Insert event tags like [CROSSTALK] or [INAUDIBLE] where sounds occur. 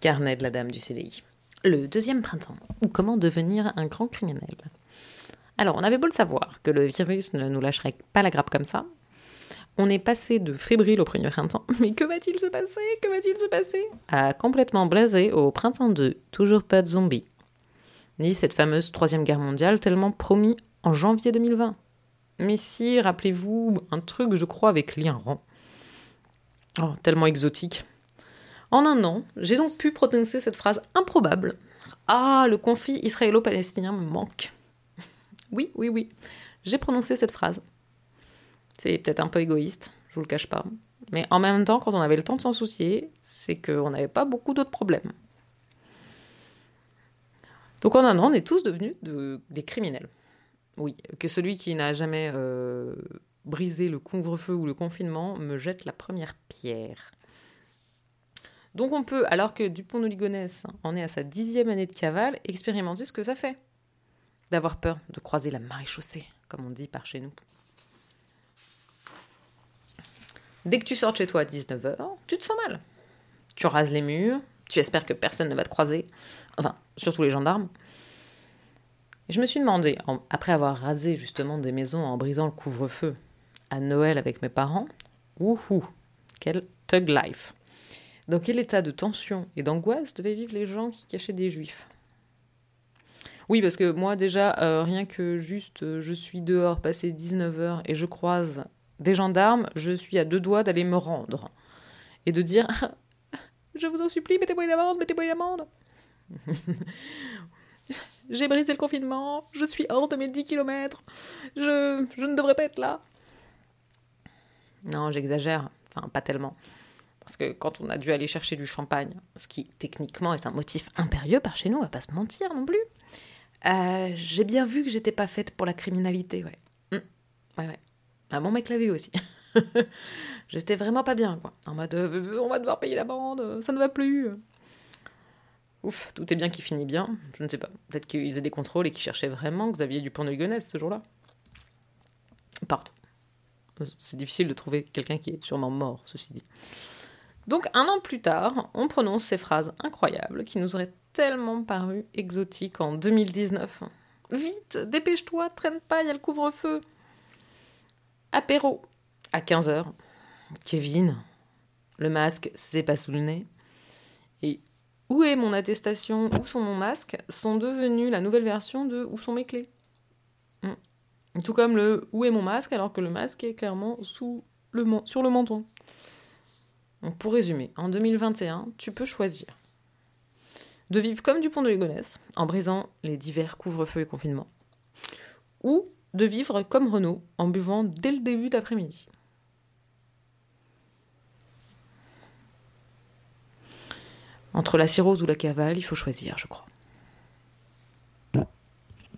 Carnet de la dame du CDI. Le deuxième printemps, ou comment devenir un grand criminel. Alors, on avait beau le savoir que le virus ne nous lâcherait pas la grappe comme ça. On est passé de fébrile au premier printemps, [LAUGHS] mais que va-t-il se passer? Que va-t-il se passer? À complètement blasé au printemps 2, toujours pas de zombies. Ni cette fameuse troisième guerre mondiale tellement promis en janvier 2020. Mais si, rappelez-vous, un truc, je crois, avec l'Iran. Oh, tellement exotique. En un an, j'ai donc pu prononcer cette phrase improbable. Ah, le conflit israélo-palestinien me manque. [LAUGHS] Oui, oui, oui. J'ai prononcé cette phrase. C'est peut-être un peu égoïste, je vous le cache pas. Mais en même temps, quand on avait le temps de s'en soucier, c'est qu'on n'avait pas beaucoup d'autres problèmes. Donc en un an, on est tous devenus des criminels. Oui, que celui qui n'a jamais euh, brisé le couvre-feu ou le confinement me jette la première pierre. Donc on peut, alors que Dupont de en est à sa dixième année de cavale, expérimenter ce que ça fait. D'avoir peur de croiser la maréchaussée, comme on dit par chez nous. Dès que tu sors de chez toi à 19h, tu te sens mal. Tu rases les murs, tu espères que personne ne va te croiser, enfin, surtout les gendarmes. je me suis demandé, après avoir rasé justement des maisons en brisant le couvre-feu, à Noël avec mes parents, ouhou, quel thug life. Dans quel état de tension et d'angoisse devaient vivre les gens qui cachaient des juifs? Oui, parce que moi déjà, euh, rien que juste euh, je suis dehors, passé 19h et je croise des gendarmes, je suis à deux doigts d'aller me rendre et de dire Je vous en supplie, mettez-moi une amende, mettez-moi une amende. [LAUGHS] J'ai brisé le confinement, je suis hors de mes 10 km, je ne devrais pas être là. Non, j'exagère, enfin pas tellement. Parce que quand on a dû aller chercher du champagne, ce qui techniquement est un motif impérieux par chez nous, on va pas se mentir non plus, euh, j'ai bien vu que j'étais pas faite pour la criminalité, ouais. Hum, ouais, ouais. Ah, mon mec l'a vu aussi. [LAUGHS] j'étais vraiment pas bien, quoi. En mode, euh, on va devoir payer la bande, ça ne va plus. Ouf, tout est bien qui finit bien. Je ne sais pas. Peut-être qu'ils faisaient des contrôles et qu'ils cherchaient vraiment Xavier Dupont de Ligonnès ce jour-là. Pardon. C'est difficile de trouver quelqu'un qui est sûrement mort, ceci dit. Donc un an plus tard, on prononce ces phrases incroyables qui nous auraient tellement paru exotiques en 2019. Vite, dépêche-toi, traîne pas, il y a le couvre-feu. Apéro, à 15h. Kevin, le masque, c'est pas sous le nez. Et où est mon attestation, où sont mon masque, sont devenus la nouvelle version de où sont mes clés? Hmm. Tout comme le où est mon masque, alors que le masque est clairement sous sur le menton. Pour résumer, en 2021, tu peux choisir de vivre comme du pont de Ligonnès, en brisant les divers couvre-feux et confinements, ou de vivre comme Renault, en buvant dès le début d'après-midi. Entre la cirrhose ou la cavale, il faut choisir, je crois.